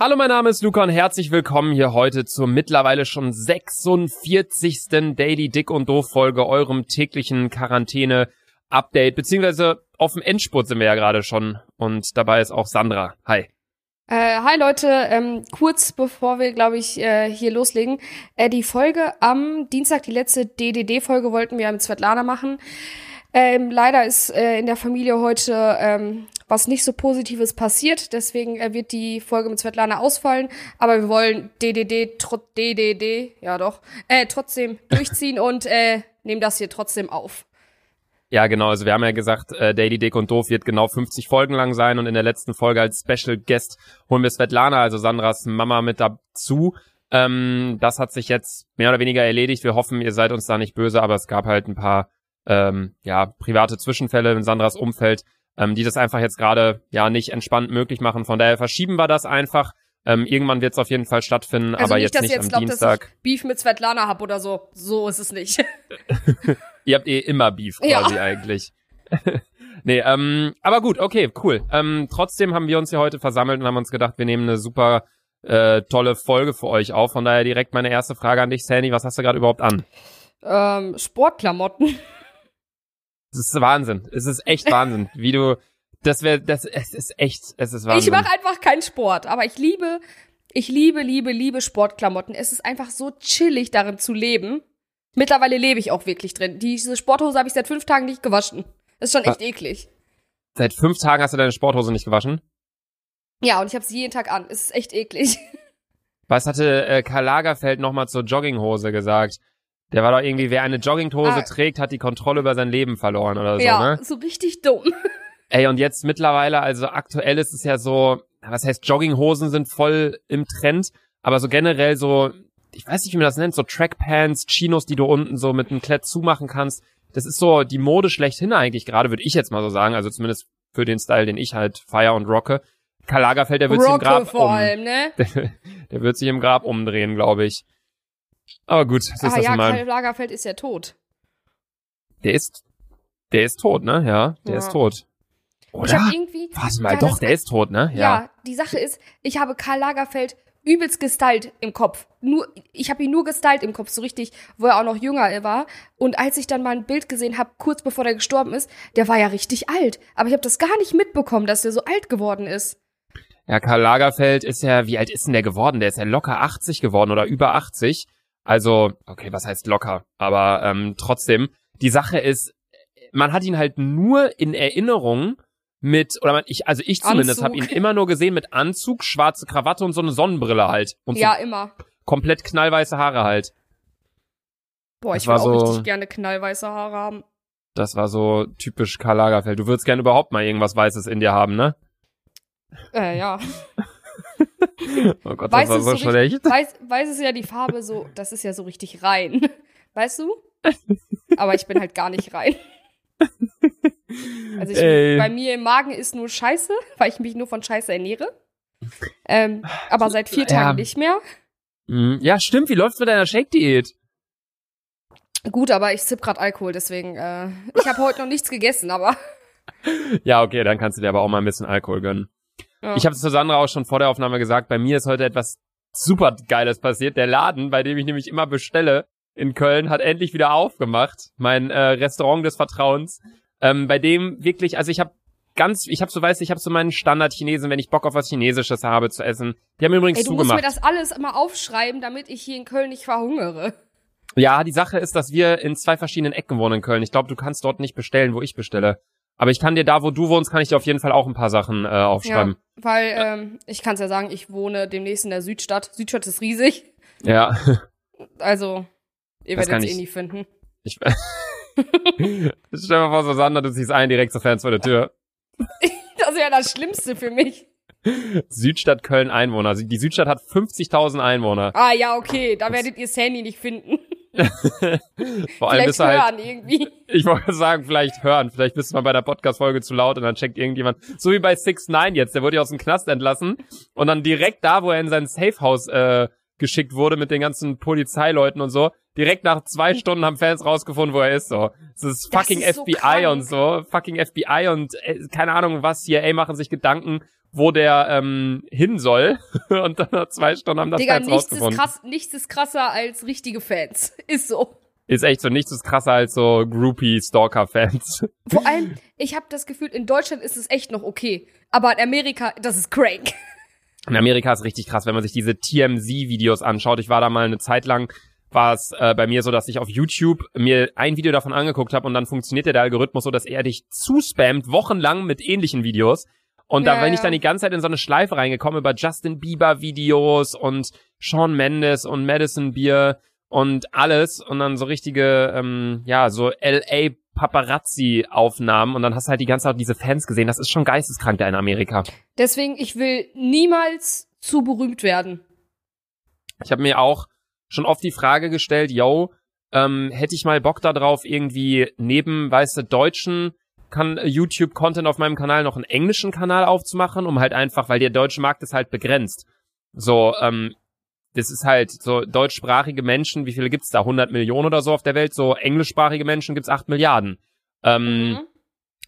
Hallo, mein Name ist Luca und herzlich willkommen hier heute zur mittlerweile schon 46. Daily Dick und Doof Folge, eurem täglichen Quarantäne-Update, beziehungsweise auf dem Endspurt sind wir ja gerade schon und dabei ist auch Sandra. Hi. Äh, hi Leute, ähm, kurz bevor wir, glaube ich, äh, hier loslegen. Äh, die Folge am Dienstag, die letzte DDD-Folge wollten wir mit Svetlana machen. Ähm, leider ist äh, in der Familie heute ähm, was nicht so Positives passiert. Deswegen wird die Folge mit Svetlana ausfallen. Aber wir wollen DDD, trotz DDD, ja doch, äh, trotzdem durchziehen und äh, nehmen das hier trotzdem auf. Ja, genau. Also wir haben ja gesagt, äh, Daily Dick und Doof wird genau 50 Folgen lang sein und in der letzten Folge als Special Guest holen wir Svetlana, also Sandras Mama, mit dazu. Ähm, das hat sich jetzt mehr oder weniger erledigt. Wir hoffen, ihr seid uns da nicht böse, aber es gab halt ein paar ähm, ja private Zwischenfälle in Sandras Umfeld, ähm, die das einfach jetzt gerade ja nicht entspannt möglich machen. Von daher verschieben wir das einfach. Ähm, irgendwann wird es auf jeden Fall stattfinden, Also aber nicht, jetzt dass nicht jetzt am glaubt, dass Dienstag. ich Beef mit Svetlana hab oder so. So ist es nicht. Ihr habt eh immer Beef Ja. quasi eigentlich. nee, ähm, aber gut, okay, cool. Ähm, trotzdem haben wir uns hier heute versammelt und haben uns gedacht, wir nehmen eine super äh, tolle Folge für euch auf. Von daher direkt meine erste Frage an dich, Sandy. Was hast du gerade überhaupt an? ähm, Sportklamotten. Es ist Wahnsinn. Es ist echt Wahnsinn, wie du. Das wäre, das, es ist echt, es ist Wahnsinn. Ich mache einfach keinen Sport, aber ich liebe, ich liebe, liebe, liebe Sportklamotten. Es ist einfach so chillig, darin zu leben. Mittlerweile lebe ich auch wirklich drin. Diese Sporthose habe ich seit fünf Tagen nicht gewaschen. Das ist schon echt eklig. Seit fünf Tagen hast du deine Sporthose nicht gewaschen. Ja, und ich habe sie jeden Tag an. Es ist echt eklig. Was hatte äh, Karl Lagerfeld nochmal zur Jogginghose gesagt? Der war doch irgendwie, wer eine Jogginghose Ah. trägt, hat die Kontrolle über sein Leben verloren oder so, ja, ne? so richtig dumm. Ey, und jetzt mittlerweile, also aktuell ist es ja so, was heißt, Jogginghosen sind voll im Trend, aber so generell so, ich weiß nicht, wie man das nennt, so Trackpants, Chinos, die du unten so mit einem Klett zumachen kannst. Das ist so die Mode schlechthin eigentlich gerade, würde ich jetzt mal so sagen, also zumindest für den Style, den ich halt feier und rocke. Karl Lagerfeld, der wird sich im Grab vor um, allem, ne? der wird sich im Grab umdrehen, glaube ich. Aber gut, das ist Ah das ja, mal. Karl Lagerfeld ist ja tot. Der ist, der ist tot, ne? Ja, der Ja. ist tot. Ich Oder? habe irgendwie. Warte mal, Ja, doch, das- der ist tot, ne? Ja. die Sache ist, ich habe Karl Lagerfeld übelst gestylt im Kopf. Nur, ich habe ihn nur gestylt im Kopf, so richtig, wo er auch noch jünger war. Und als ich dann mal ein Bild gesehen habe, kurz bevor der gestorben ist, der war ja richtig alt. Aber ich habe das gar nicht mitbekommen, dass der so alt geworden ist. Ja, Karl Lagerfeld ist ja, wie alt ist denn der geworden? Der ist ja locker 80 geworden oder über 80. Also, okay, was heißt locker? Aber ähm, trotzdem, die Sache ist, man hat ihn halt nur in Erinnerung mit, oder man, ich, also ich zumindest habe ihn immer nur gesehen mit Anzug, schwarze Krawatte und so eine Sonnenbrille halt. Und ja, so immer. komplett knallweiße Haare halt. Boah, Das ich war auch so- richtig gerne knallweiße Haare haben. Das war so typisch Karl Lagerfeld. Du würdest gerne überhaupt mal irgendwas Weißes in dir haben, ne? Äh, ja. Oh Gott, Weiß das war so schlecht. Weiß, weiß ist ja die Farbe so, das ist ja so richtig rein. Weißt du? Aber ich bin halt gar nicht rein. Also ich, bei mir im Magen ist nur Scheiße, weil ich mich nur von Scheiße ernähre. Ähm, aber seit vier Ja. Tagen nicht mehr. Mhm. Ja, stimmt. Wie läuft's mit deiner Shake-Diät? Gut, aber ich zipp grad Alkohol, deswegen, äh, ich habe heute noch nichts gegessen, aber. Ja, okay, dann kannst du dir aber auch mal ein bisschen Alkohol gönnen. Ja. Ich habe es zu Sandra auch schon vor der Aufnahme gesagt, bei mir ist heute etwas super Geiles passiert. Der Laden, bei dem ich nämlich immer bestelle in Köln, hat endlich wieder aufgemacht. Mein äh, Restaurant des Vertrauens. Ähm, bei dem wirklich, also ich habe ganz, ich habe so weißt, du, ich habe so meinen Standard-Chinesen, wenn ich Bock auf was Chinesisches habe zu essen. Die haben übrigens Ey, du musst zugemacht. mir das alles immer aufschreiben, damit ich hier in Köln nicht verhungere. Ja, die Sache ist, dass wir in zwei verschiedenen Ecken wohnen in Köln. Ich glaube, du kannst dort nicht bestellen, wo ich bestelle. Aber ich kann dir da, wo du wohnst, kann ich dir auf jeden Fall auch ein paar Sachen äh, aufschreiben. Ja, weil, ähm, ich kann's ja sagen, ich wohne demnächst in der Südstadt. Südstadt ist riesig. Ja. Also, ihr werdet kann es eh ich- nie finden. Ich, Stell dir mal vor, Susanna, du ziehst ein direkt zur Fans vor der Tür. Das wäre das Schlimmste für mich. Südstadt Köln Einwohner. Die Südstadt hat 50.000 Einwohner. Ah, ja, okay, da werdet ihr Sandy nicht finden. Vor allem Vielleicht halt, hören irgendwie. ich wollte sagen, vielleicht hören. Vielleicht bist du mal bei der Podcast-Folge zu laut und dann checkt irgendjemand. So wie bei 6 9 jetzt. Der wurde ja aus dem Knast entlassen. Und dann direkt da, wo er in sein Safehouse äh, geschickt wurde mit den ganzen Polizeileuten und so, direkt nach zwei Stunden haben Fans rausgefunden, wo er ist. So, es ist Das fucking ist so FBI krank. und so, fucking FBI und äh, keine Ahnung was. CIA machen sich Gedanken, wo der ähm, hin soll. Und dann nach zwei Stunden haben das Digga, nichts ist, rausgefunden. krass, nichts ist krasser als richtige Fans. Ist so. Ist echt so nichts ist krasser als so Groupie-Stalker-Fans. Vor allem, ich habe das Gefühl, in Deutschland ist es echt noch okay. Aber in Amerika, das ist crank. In Amerika ist richtig krass, wenn man sich diese TMZ-Videos anschaut. Ich war da mal eine Zeit lang, war es äh, bei mir so, dass ich auf YouTube mir ein Video davon angeguckt habe und dann funktioniert der Algorithmus so, dass er dich zuspammt, wochenlang mit ähnlichen Videos. Und da Ja, bin ich dann die ganze Zeit in so eine Schleife reingekommen über Justin Bieber Videos und Shawn Mendes und Madison Beer und alles und dann so richtige, ähm, ja, so LA Paparazzi-Aufnahmen und dann hast du halt die ganze Zeit diese Fans gesehen. Das ist schon geisteskrank da in Amerika. Deswegen, ich will niemals zu berühmt werden. Ich habe mir auch schon oft die Frage gestellt, yo, ähm, hätte ich mal Bock darauf, irgendwie neben, weißt du, deutschen kann YouTube-Content auf meinem Kanal noch einen englischen Kanal aufzumachen, um halt einfach, weil der deutsche Markt ist halt begrenzt. So, ähm, das ist halt so deutschsprachige Menschen, wie viele gibt's da? 100 Millionen oder so auf der Welt? So englischsprachige Menschen gibt's 8 Milliarden. Ähm, Mhm.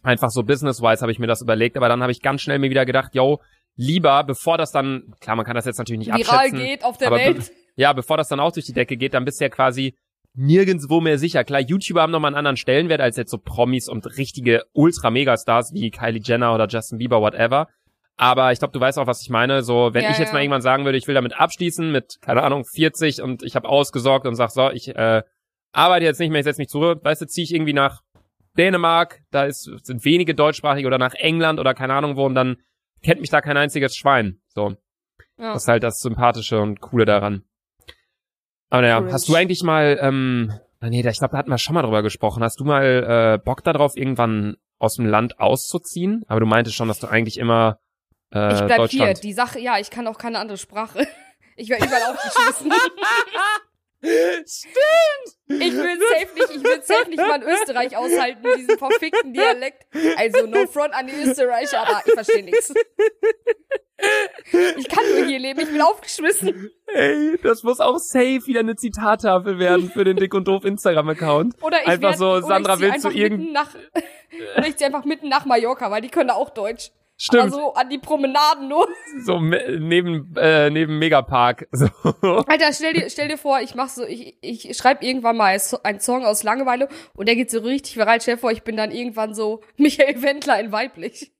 einfach so business-wise habe ich mir das überlegt, aber dann habe ich ganz schnell mir wieder gedacht, yo, lieber, bevor das dann, klar, man kann das jetzt natürlich nicht Viral abschätzen. geht auf der aber be- Welt. Ja, bevor das dann auch durch die Decke geht, dann bist du ja quasi nirgendswo mehr sicher. Klar, YouTuber haben nochmal einen anderen Stellenwert als jetzt so Promis und richtige Ultra-Megastars wie Kylie Jenner oder Justin Bieber, whatever. Aber ich glaube, du weißt auch, was ich meine. So, wenn Ja, ich jetzt ja. mal irgendwann sagen würde, ich will damit abschließen mit, keine Ahnung, 40 und ich habe ausgesorgt und sag so, ich äh, arbeite jetzt nicht mehr, ich setze mich zurück, weißt du, ziehe ich irgendwie nach Dänemark, da ist, sind wenige deutschsprachige oder nach England oder keine Ahnung wo und dann kennt mich da kein einziges Schwein. So. Ja. Das ist halt das Sympathische und Coole daran. Aber naja, hast du eigentlich mal, ähm, nee, da- ich glaube, da hatten wir schon mal drüber gesprochen. Hast du mal äh, Bock darauf, irgendwann aus dem Land auszuziehen? Aber du meintest schon, dass du eigentlich immer äh, Ich bleib hier. Die Sache, ja, ich kann auch keine andere Sprache. Ich werde überall aufgeschmissen. Stimmt! Ich will safe nicht, ich will safe nicht mal in Österreich aushalten mit diesem verfickten Dialekt. Also no front an die Österreicher, aber ich verstehe nichts. Ich kann nur hier leben, ich bin aufgeschmissen. Ey, das muss auch safe wieder eine Zitattafel werden für den Dick und Doof Instagram-Account. Oder ich Einfach werd, so, Sandra, du einfach irgend- mitten nach, oder ich zieh einfach mitten nach Mallorca, weil die können da auch Deutsch. Stimmt. Aber so an die Promenaden nur. So neben, äh, neben Megapark. So. Alter, stell dir, stell dir vor, ich mach so, ich, ich schreibe irgendwann mal einen Song aus Langeweile und der geht so richtig viral. Stell dir vor, ich bin dann irgendwann so Michael Wendler in weiblich.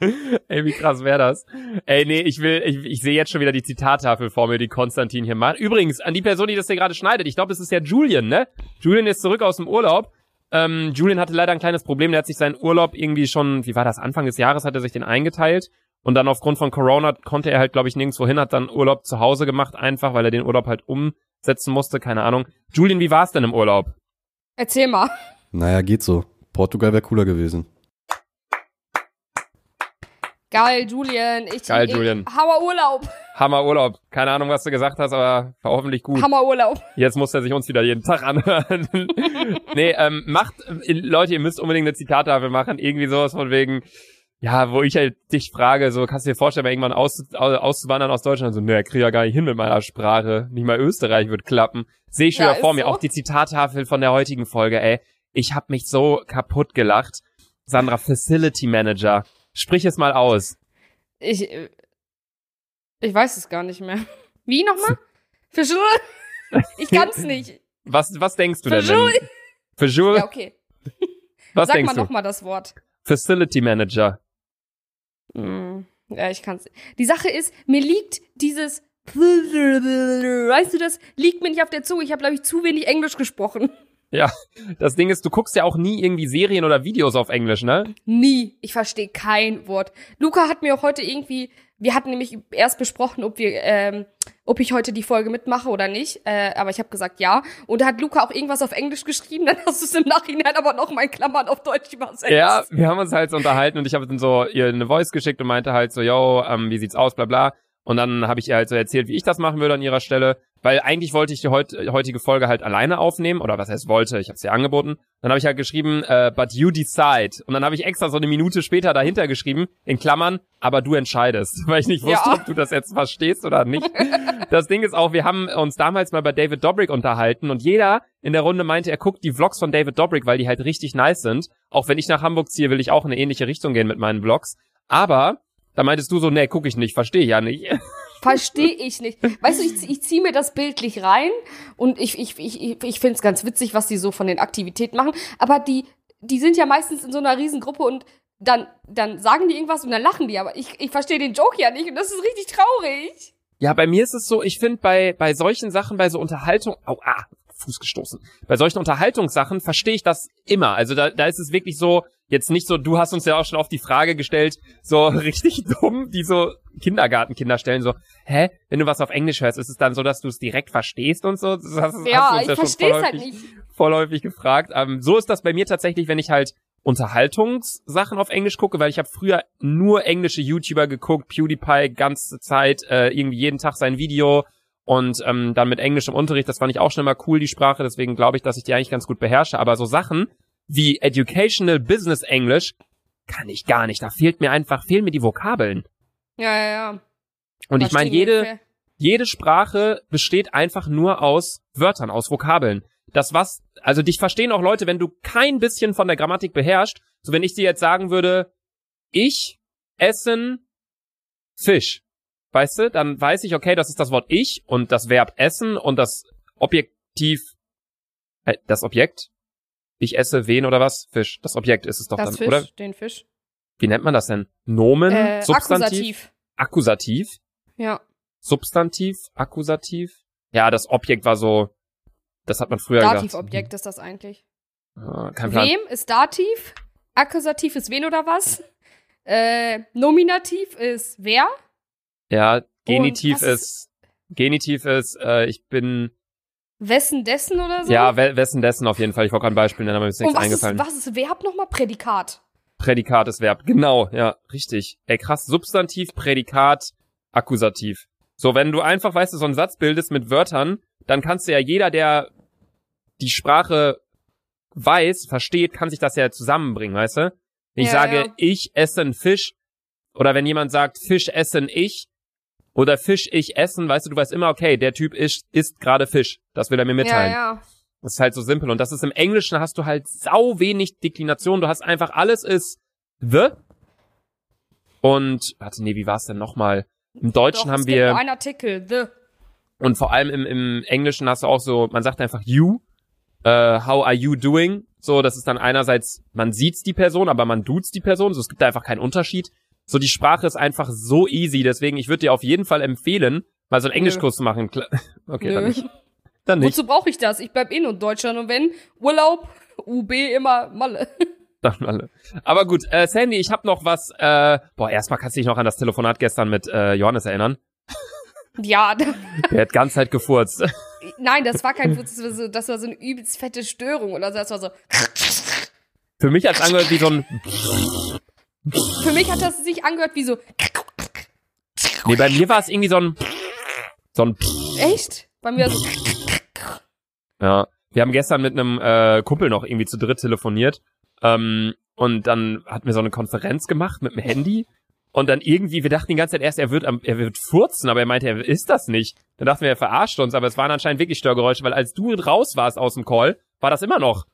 Ey, wie krass wäre das? Ey, nee, ich will, ich, ich sehe jetzt schon wieder die Zitattafel vor mir, die Konstantin hier macht. Übrigens, an die Person, die das hier gerade schneidet, ich glaube, es ist ja Julian, ne? Julian ist zurück aus dem Urlaub. Ähm, Julian hatte leider ein kleines Problem, der hat sich seinen Urlaub irgendwie schon, wie war das, Anfang des Jahres hat er sich den eingeteilt. Und dann aufgrund von Corona konnte er halt, glaube ich, nirgendwo hin, hat dann Urlaub zu Hause gemacht, einfach, weil er den Urlaub halt umsetzen musste, keine Ahnung. Julian, wie war's denn im Urlaub? Erzähl mal. Naja, geht so. Portugal wäre cooler gewesen. Geil, Julian. Ich, Geil, ich, Julian. Hammer Urlaub. Hammer Urlaub. Keine Ahnung, was du gesagt hast, aber war hoffentlich gut. Hammer Urlaub. Jetzt muss er sich uns wieder jeden Tag anhören. nee, ähm, macht, äh, Leute, ihr müsst unbedingt eine Zitattafel machen. Irgendwie sowas von wegen, ja, wo ich halt dich frage, so, kannst du dir vorstellen, irgendwann aus, aus, auszuwandern aus Deutschland? So, ne, ich krieg ja gar nicht hin mit meiner Sprache. Nicht mal Österreich wird klappen. Sehe ich schon Ja, wieder vor mir. so. Auch die Zitattafel von der heutigen Folge, ey. Ich hab mich so kaputt gelacht. Sandra, Facility Manager. Sprich es mal aus. Ich, äh, ich weiß es gar nicht mehr. Wie nochmal? Fischl? Ich kann's nicht. Was, was denkst du denn? Wenn- Verjul? Ja, okay. was Sag denkst mal nochmal das Wort. Facility Manager. Hm, Ja, ich kann's. Die Sache ist, mir liegt dieses Weißt du, das liegt mir nicht auf der Zunge. Ich habe, glaube ich, zu wenig Englisch gesprochen. Das Ding ist, du guckst ja auch nie irgendwie Serien oder Videos auf Englisch, ne? Nie. Ich verstehe kein Wort. Luca hat mir auch heute irgendwie, wir hatten nämlich erst besprochen, ob wir, ähm, ob ich heute die Folge mitmache oder nicht. Äh, aber ich habe gesagt ja. Und da hat Luca auch irgendwas auf Englisch geschrieben. Dann hast du es im Nachhinein aber noch mal in Klammern auf Deutsch übersetzt. Ja, wir haben uns halt so unterhalten und ich habe dann so ihr eine Voice geschickt und meinte halt so, yo, ähm, wie sieht's aus, bla bla. Und dann habe ich ihr halt so erzählt, wie ich das machen würde an ihrer Stelle, weil eigentlich wollte ich die heut, heutige Folge halt alleine aufnehmen oder was heißt wollte, ich habe es ihr angeboten. Dann habe ich halt geschrieben, äh, but you decide. Und dann habe ich extra so eine Minute später dahinter geschrieben, in Klammern, aber du entscheidest, weil ich nicht wusste, Ja. ob du das jetzt verstehst oder nicht. das Ding ist auch, wir haben uns damals mal bei David Dobrik unterhalten und jeder in der Runde meinte, er guckt die Vlogs von David Dobrik, weil die halt richtig nice sind. Auch wenn ich nach Hamburg ziehe, will ich auch in eine ähnliche Richtung gehen mit meinen Vlogs. Aber Da meintest du so, nee, guck ich nicht, verstehe ich ja nicht. Verstehe ich nicht. Weißt du, ich, ich ziehe mir das bildlich rein und ich, ich, ich, ich finde es ganz witzig, was die so von den Aktivitäten machen. Aber die, die sind ja meistens in so einer Riesengruppe und dann, dann sagen die irgendwas und dann lachen die. Aber ich, ich verstehe den Joke ja nicht und das ist richtig traurig. Ja, bei mir ist es so, ich finde bei, bei solchen Sachen, bei so Unterhaltung, au, ah, Fuß gestoßen. Bei solchen Unterhaltungssachen verstehe ich das immer. Also da, da ist es wirklich so, jetzt nicht so, du hast uns ja auch schon auf die Frage gestellt, so richtig dumm, die so Kindergartenkinder stellen, so, hä, wenn du was auf Englisch hörst, ist es dann so, dass du es direkt verstehst und so? Das hast, Ja, hast ich ja verstehe es halt nicht. vorläufig gefragt. Ähm, so ist das bei mir tatsächlich, wenn ich halt Unterhaltungssachen auf Englisch gucke, weil ich habe früher nur englische YouTuber geguckt, PewDiePie ganze Zeit, äh, irgendwie jeden Tag sein Video und ähm, dann mit englischem Unterricht, das fand ich auch schon immer cool, die Sprache, deswegen glaube ich, dass ich die eigentlich ganz gut beherrsche, aber so Sachen wie Educational Business English kann ich gar nicht, da fehlt mir einfach, fehlen mir die Vokabeln. Ja, ja, ja. Und ich meine, Verstehen jede, jede Sprache besteht einfach nur aus Wörtern, aus Vokabeln. Das was, also dich verstehen auch Leute, wenn du kein bisschen von der Grammatik beherrschst. So wenn ich dir jetzt sagen würde, ich essen Fisch. Weißt du, dann weiß ich, okay, das ist das Wort ich und das Verb essen und das Objektiv, äh, das Objekt. Ich esse wen oder was? Fisch. Das Objekt ist es doch Das dann, Fisch, oder? den Fisch. Wie nennt man das denn? Nomen, Äh, Substantiv, Akkusativ. Akkusativ. Ja. Substantiv, Akkusativ. Ja, das Objekt war so, das hat man früher gesagt. Dativobjekt ist das eigentlich. Ah, kein Plan. Wem ist Dativ? Akkusativ ist wen oder was? Äh, Nominativ ist wer? Ja, Genitiv was ist, Genitiv ist, äh, ich bin, Wessen dessen oder so? ja, we wessen dessen auf jeden Fall. Ich wollte gerade ein Beispiel nennen, aber mir ist nichts was eingefallen. ist, was ist Verb nochmal? Prädikat. Prädikat ist Verb. Genau, ja, richtig. Ey, krass. Substantiv, Prädikat, Akkusativ. So, wenn du einfach, weißt du, so einen Satz bildest mit Wörtern, dann kannst du ja jeder, der die Sprache weiß, versteht, kann sich das ja zusammenbringen, weißt du? Wenn ich Ja, sage, ja. ich esse einen Fisch, oder wenn jemand sagt, Fisch essen ich, oder Fisch ich essen, weißt du, du weißt immer, okay, der Typ isst, isst gerade Fisch. Das will er mir mitteilen. Ja, ja. Das ist halt so simpel. Und das ist im Englischen hast du halt sau wenig Deklination. Du hast einfach alles ist the. Und, warte, nee, wie war's denn nochmal? Im Deutschen Doch, haben wir, nur einen Artikel, the. und vor allem im, im Englischen hast du auch so, man sagt einfach you, äh, how are you doing? So, das ist dann einerseits, man sieht's die Person, aber man duzt die Person, so es gibt da einfach keinen Unterschied. So, die Sprache ist einfach so easy, deswegen, ich würde dir auf jeden Fall empfehlen, mal so einen Englischkurs zu machen. Okay, dann Nö. nicht. Dann nicht. Wozu brauche ich das? Ich bleib eh nur in Deutschland und wenn, Urlaub, UB immer Malle. Dann alle. Aber gut, äh, Sandy, ich habe noch was. Äh, boah, erstmal kannst du dich noch an das Telefonat gestern mit äh, Johannes erinnern. ja, Der hat ganz Zeit gefurzt. nein, das war kein Witz, das war, so, das war so eine übelst fette Störung oder so. Das war so. Für mich hat's angehört wie so ein. Für mich hat das sich angehört wie so. Nee, bei mir war es irgendwie so ein. So ein. Echt? Bei mir so. Ja. Wir haben gestern mit einem äh, Kumpel noch irgendwie zu dritt telefoniert. Ähm, und dann hatten wir so eine Konferenz gemacht mit dem Handy. Und dann irgendwie, wir dachten die ganze Zeit erst, er wird, am, er wird furzen, aber er meinte, er ist das nicht. Dann dachten wir, er verarscht uns, aber es waren anscheinend wirklich Störgeräusche, weil als du raus warst aus dem Call, war das immer noch.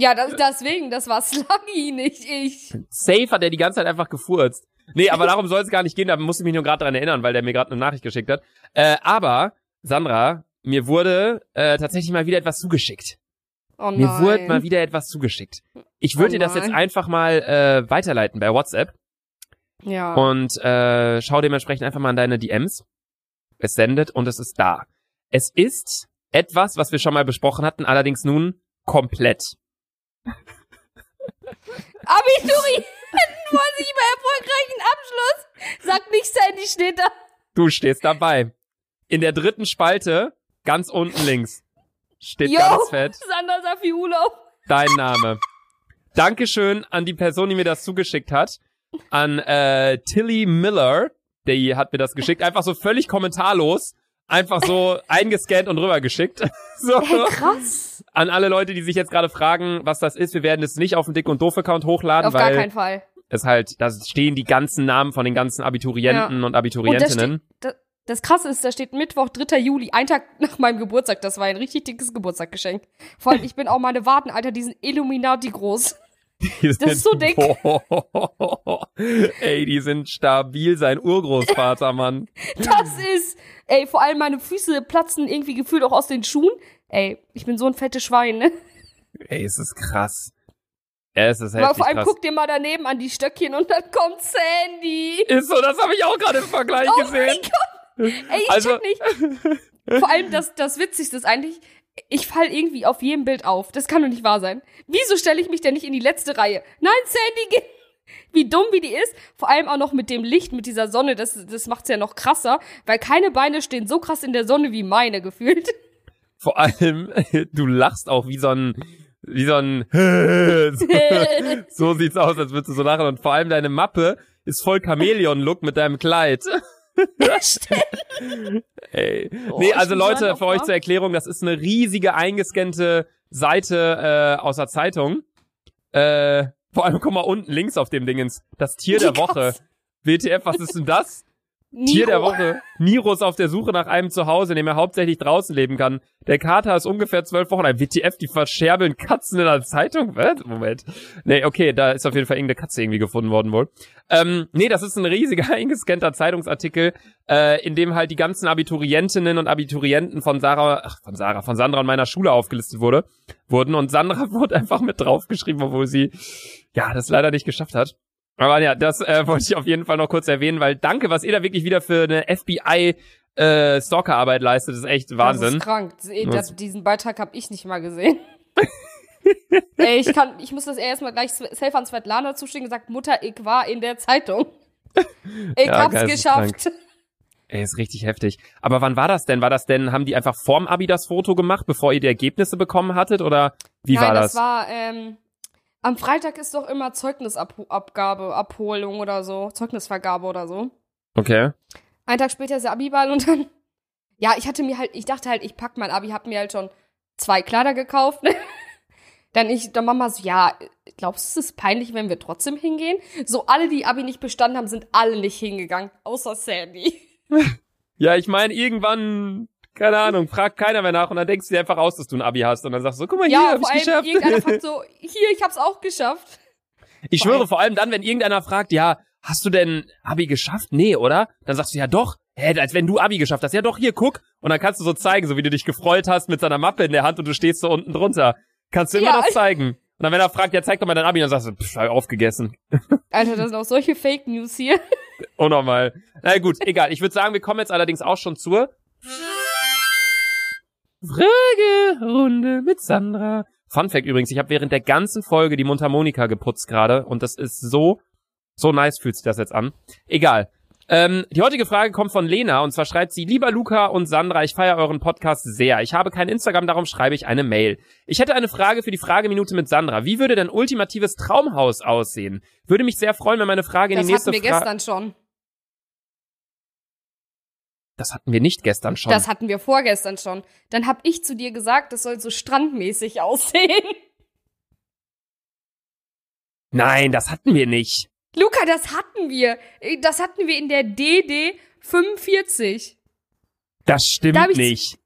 Ja, das, deswegen, das war Sluggy, nicht ich. Safe hat er die ganze Zeit einfach gefurzt. Nee, aber darum soll es gar nicht gehen, da muss ich mich nur gerade dran erinnern, weil der mir gerade eine Nachricht geschickt hat. Äh, aber, Sandra, mir wurde äh, tatsächlich mal wieder etwas zugeschickt. Oh Mir nein. wurde mal wieder etwas zugeschickt. Ich würde Oh dir das jetzt einfach mal äh, weiterleiten bei WhatsApp Ja. und äh, schau dementsprechend einfach mal in deine DMs. Es sendet und es ist da. Es ist etwas, was wir schon mal besprochen hatten, allerdings nun komplett. Abiturien vor sich bei erfolgreichen Abschluss. Sag nicht, Sandy steht da. Du stehst dabei. In der dritten Spalte, ganz unten links, steht Jo, ganz fett Sander Safi Urlaub. dein Name. Dankeschön an die Person, die mir das zugeschickt hat. An äh, Tilly Miller. Die hat mir das geschickt. Einfach so völlig kommentarlos. Einfach so eingescannt und rübergeschickt. so. Hey, krass. An alle Leute, die sich jetzt gerade fragen, was das ist. Wir werden es nicht auf dem Dick und Doof Account hochladen, Auf gar weil keinen Fall. es halt, da stehen die ganzen Namen von den ganzen Abiturienten und Und Abiturientinnen. steht, da, das krasse ist, da steht Mittwoch, 3. Juli, ein Tag nach meinem Geburtstag. Das war ein richtig dickes Geburtstagsgeschenk. Vor allem, ich bin auch meine Warten, Alter, die sind Illuminati groß. Die Das ist so dick. Boah. Ey, die sind stabil, sein Urgroßvater, Mann. Das ist, ey, vor allem meine Füße platzen irgendwie gefühlt auch aus den Schuhen. Ey, ich bin so ein fettes Schwein, ne? Ey, es ist krass. Es ist Aber heftig vor allem krass. guck dir mal daneben an die Stöckchen und dann kommt Sandy. Ist so, das habe ich auch gerade im Vergleich Oh gesehen. mein Gott. Ey, ich Also- check nicht. Vor allem das, das Witzigste ist eigentlich, ich fall irgendwie auf jedem Bild auf. Das kann doch nicht wahr sein. Wieso stelle ich mich denn nicht in die letzte Reihe? Nein, Sandy, geh- wie dumm wie die ist. Vor allem auch noch mit dem Licht, mit dieser Sonne. Das, das macht's ja noch krasser, weil keine Beine stehen so krass in der Sonne wie meine gefühlt. Vor allem, du lachst auch wie so ein, wie so ein, so sieht's aus, als würdest du so lachen. Und vor allem deine Mappe ist voll Chamäleon-Look mit deinem Kleid. Ey. Oh, nee, also Leute, für euch zur Erklärung, das ist eine riesige eingescannte Seite äh, aus der Zeitung. Äh, vor allem, guck mal unten links auf dem Dingens. Das Tier der Woche. WTF, was ist denn das? Tier der Niro. Woche. Niro ist auf der Suche nach einem Zuhause, in dem er hauptsächlich draußen leben kann. Der Kater ist ungefähr zwölf Wochen alt. WTF, die verscherbeln Katzen in der Zeitung? Was? Moment. Nee, okay, da ist auf jeden Fall irgendeine Katze irgendwie gefunden worden wohl. Ähm, nee, das ist ein riesiger eingescannter Zeitungsartikel, äh, in dem halt die ganzen Abiturientinnen und Abiturienten von Sarah, ach, von Sarah, von Sandra und meiner Schule aufgelistet wurde, wurden. Und Sandra wurde einfach mit draufgeschrieben, obwohl sie, ja, das leider nicht geschafft hat. Aber ja, das äh, wollte ich auf jeden Fall noch kurz erwähnen, weil danke, was ihr da wirklich wieder für eine FBI äh, Stalkerarbeit leistet, ist echt Das Wahnsinn. ist krank. Ey, Das- das, diesen Beitrag habe ich nicht mal gesehen. Ey, ich kann, ich muss das erstmal gleich safe an Svetlana zuschicken und gesagt, Mutter, ich war in der Zeitung. Ich Ja, hab's geisteskrank. geschafft. Ey, ist richtig heftig. Aber wann war das denn? War das denn, haben die einfach vorm Abi das Foto gemacht, bevor ihr die Ergebnisse bekommen hattet? Oder wie Nein, war das? das? war, ähm, am Freitag ist doch immer Zeugnisabgabe, Abholung oder so, Zeugnisvergabe oder so. okay. Einen Tag später ist der Abiball und dann, ja, ich hatte mir halt, ich dachte halt, ich pack mein Abi, hab mir halt schon zwei Kleider gekauft. Dann ich, dann Mama so, ja, glaubst du, es ist peinlich, wenn wir trotzdem hingehen? So alle, die Abi nicht bestanden haben, sind alle nicht hingegangen, außer Sandy. Ja, ich meine, irgendwann, keine Ahnung, fragt keiner mehr nach und dann denkst du dir einfach aus, dass du ein Abi hast und dann sagst du, guck mal hier, Ja, hab vor ich allem geschafft. irgendeiner fragt so, hier, ich hab's auch geschafft. Ich schwöre, vor allem dann, wenn irgendeiner fragt, ja, hast du denn Abi geschafft? Nee, oder? Dann sagst du, ja doch. Hä, als wenn du Abi geschafft hast. Ja doch, hier, guck. Und dann kannst du so zeigen, so wie du dich gefreut hast mit seiner Mappe in der Hand und du stehst so unten drunter. Kannst du immer Ja. das zeigen. Und dann, wenn er fragt, ja, zeig doch mal dein Abi, dann sagst du, pff, hab aufgegessen. Alter, das sind auch solche Fake News hier. Unnormal. Na gut, egal. Ich würde sagen, wir kommen jetzt allerdings auch schon zur Fragerunde mit Sandra. Fun Fact übrigens, ich habe während der ganzen Folge die Mundharmonika geputzt gerade und das ist so, so nice fühlt sich das jetzt an. Egal. Ähm, die heutige Frage kommt von Lena und zwar schreibt sie, lieber Luca und Sandra, ich feiere euren Podcast sehr. Ich habe kein Instagram, darum schreibe ich eine Mail. Ich hätte eine Frage für die Frageminute mit Sandra. Wie würde dein ultimatives Traumhaus aussehen? Würde mich sehr freuen, wenn meine Frage in Das die nächste hatten wir Frage... gestern schon. Das hatten wir nicht gestern schon. Das hatten wir vorgestern schon. Dann hab ich zu dir gesagt, das soll so strandmäßig aussehen. Nein, das hatten wir nicht. Luca, das hatten wir. Äh, Das hatten wir in der DD 45. Das stimmt Da nicht.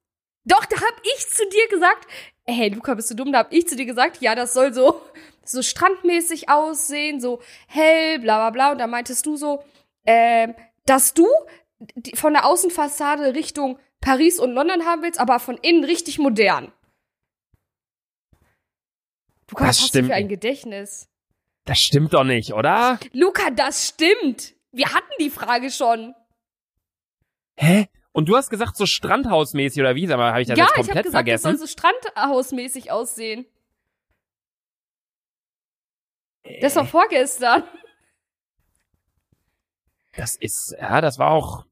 Doch, da hab ich zu dir gesagt, hey Luca, bist du dumm? Da hab ich zu dir gesagt, ja, das soll so, so strandmäßig aussehen, so hell, bla bla bla. Und da meintest du so, ähm, dass du die- von der Außenfassade Richtung Paris und London haben willst, aber von innen richtig modern. Luca, Das was hast du stimmt für ein. Gedächtnis? Das stimmt doch nicht, oder? Luca, das stimmt. Wir hatten die Frage schon. Hä? Und du hast gesagt, so Strandhausmäßig oder wie? Mal, habe ich das ja, jetzt ich habe komplett gesagt, das soll vergessen? so strandhausmäßig aussehen. Das war vorgestern. Das ist, ja, das war auch,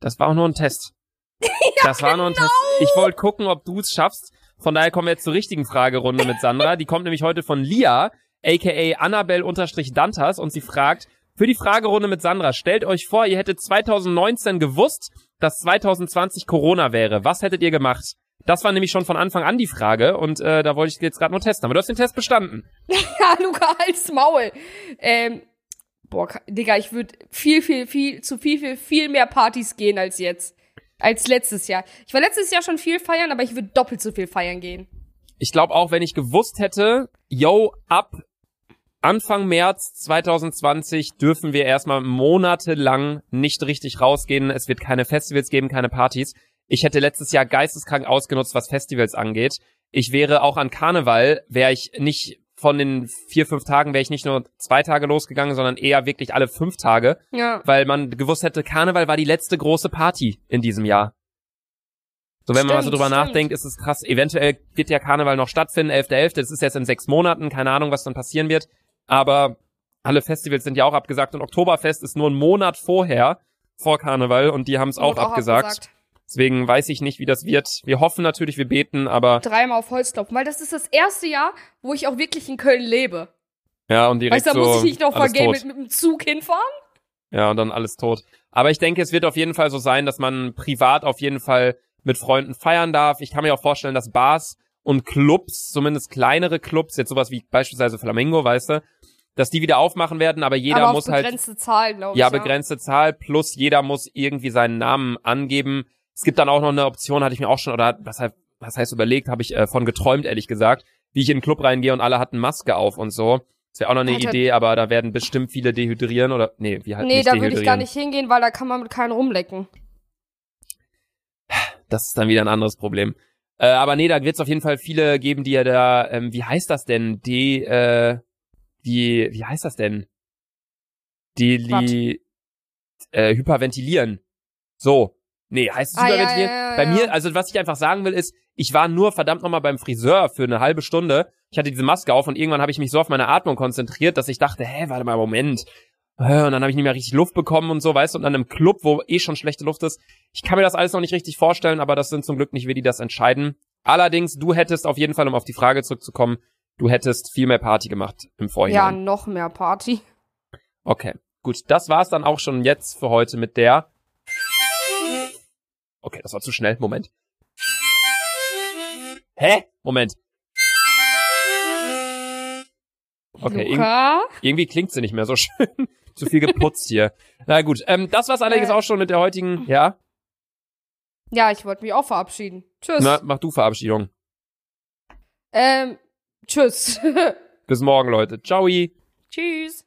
das war auch nur ein Test. das war nur ein Test. Ich wollte gucken, ob du es schaffst. Von daher kommen wir jetzt zur richtigen Fragerunde mit Sandra. Die kommt nämlich heute von Lia, aka Annabelle-Dantas und sie fragt, für die Fragerunde mit Sandra, stellt euch vor, ihr hättet 2019 gewusst, dass 2020 Corona wäre. Was hättet ihr gemacht? Das war nämlich schon von Anfang an die Frage und äh, da wollte ich jetzt gerade nur testen. Aber du hast den Test bestanden. Ja, Luca, halt's Maul. Ähm, boah, Digga, ich würde viel, viel, viel, zu viel, viel, viel mehr Partys gehen als jetzt. Als letztes Jahr. Ich war letztes Jahr schon viel feiern, aber ich würde doppelt so viel feiern gehen. Ich glaube auch, wenn ich gewusst hätte, yo, ab Anfang März 2020 dürfen wir erstmal monatelang nicht richtig rausgehen. Es wird keine Festivals geben, keine Partys. Ich hätte letztes Jahr geisteskrank ausgenutzt, was Festivals angeht. Ich wäre auch an Karneval, wäre ich nicht von den vier, fünf Tagen, wäre ich nicht nur zwei Tage losgegangen, sondern eher wirklich alle fünf Tage, Ja. weil man gewusst hätte, Karneval war die letzte große Party in diesem Jahr. So, wenn man mal so Stimmt, drüber stimmt. nachdenkt, ist es krass. Eventuell wird ja Karneval noch stattfinden, 11.11., das ist jetzt in sechs Monaten, keine Ahnung, was dann passieren wird. Aber alle Festivals sind ja auch abgesagt und Oktoberfest ist nur ein Monat vorher, vor Karneval, und die haben es auch Wurde abgesagt. Deswegen weiß ich nicht, wie das wird. Wir hoffen natürlich, wir beten, aber Dreimal auf Holz klopfen, weil das ist das erste Jahr, wo ich auch wirklich in Köln lebe. ja, und direkt Weißt du, da so muss ich nicht noch vergehen mit, mit dem Zug hinfahren? Ja, und dann alles tot. Aber ich denke, es wird auf jeden Fall so sein, dass man privat auf jeden Fall mit Freunden feiern darf. Ich kann mir auch vorstellen, dass Bars und Clubs, zumindest kleinere Clubs, jetzt sowas wie beispielsweise Flamingo, weißt du, dass die wieder aufmachen werden, aber jeder aber muss auf halt begrenzte Zahl, glaube ich. ja, begrenzte Zahl plus jeder muss irgendwie seinen Namen angeben. Es gibt dann auch noch eine Option, hatte ich mir auch schon, oder was, halt- was heißt überlegt, habe ich äh, von geträumt, ehrlich gesagt, wie ich in den Club reingehe und alle hatten Maske auf und so. Das wäre auch noch eine Alter. Idee, aber da werden bestimmt viele dehydrieren oder, nee, wie halt Nee, nicht da würde ich gar nicht hingehen, weil da kann man mit keinem rumlecken. Das ist dann wieder ein anderes Problem. Äh, aber nee, da wird es auf jeden Fall viele geben, die ja da, ähm, wie heißt das denn? Die, äh, die, wie heißt das denn? Die, die, äh, hyperventilieren. So. Nee, heißt es Ah, ja, hyperventilieren? ja, ja, Bei ja. mir, also was ich einfach sagen will, ist, ich war nur verdammt nochmal beim Friseur für eine halbe Stunde. Ich hatte diese Maske auf und irgendwann habe ich mich so auf meine Atmung konzentriert, dass ich dachte, hä, warte mal, Moment. Und dann habe ich nicht mehr richtig Luft bekommen und so, weißt du, und dann im Club, wo eh schon schlechte Luft ist. Ich kann mir das alles noch nicht richtig vorstellen, aber das sind zum Glück nicht wir, die das entscheiden. Allerdings, du hättest auf jeden Fall, um auf die Frage zurückzukommen, du hättest viel mehr Party gemacht im Ja, Vorhinein. noch mehr Party. Okay, gut. Das war's dann auch schon jetzt für heute mit der. Okay, das war zu schnell. Moment. Hä? Moment. Okay, Luca? irgendwie klingt sie nicht mehr so schön. zu viel geputzt hier. Na gut, ähm, das war's allerdings Äh. auch schon mit der heutigen. Ja? Ja, ich wollte mich auch verabschieden. Tschüss. Na, mach du Verabschiedung. Ähm, tschüss. Bis morgen, Leute. Ciao. tschüss.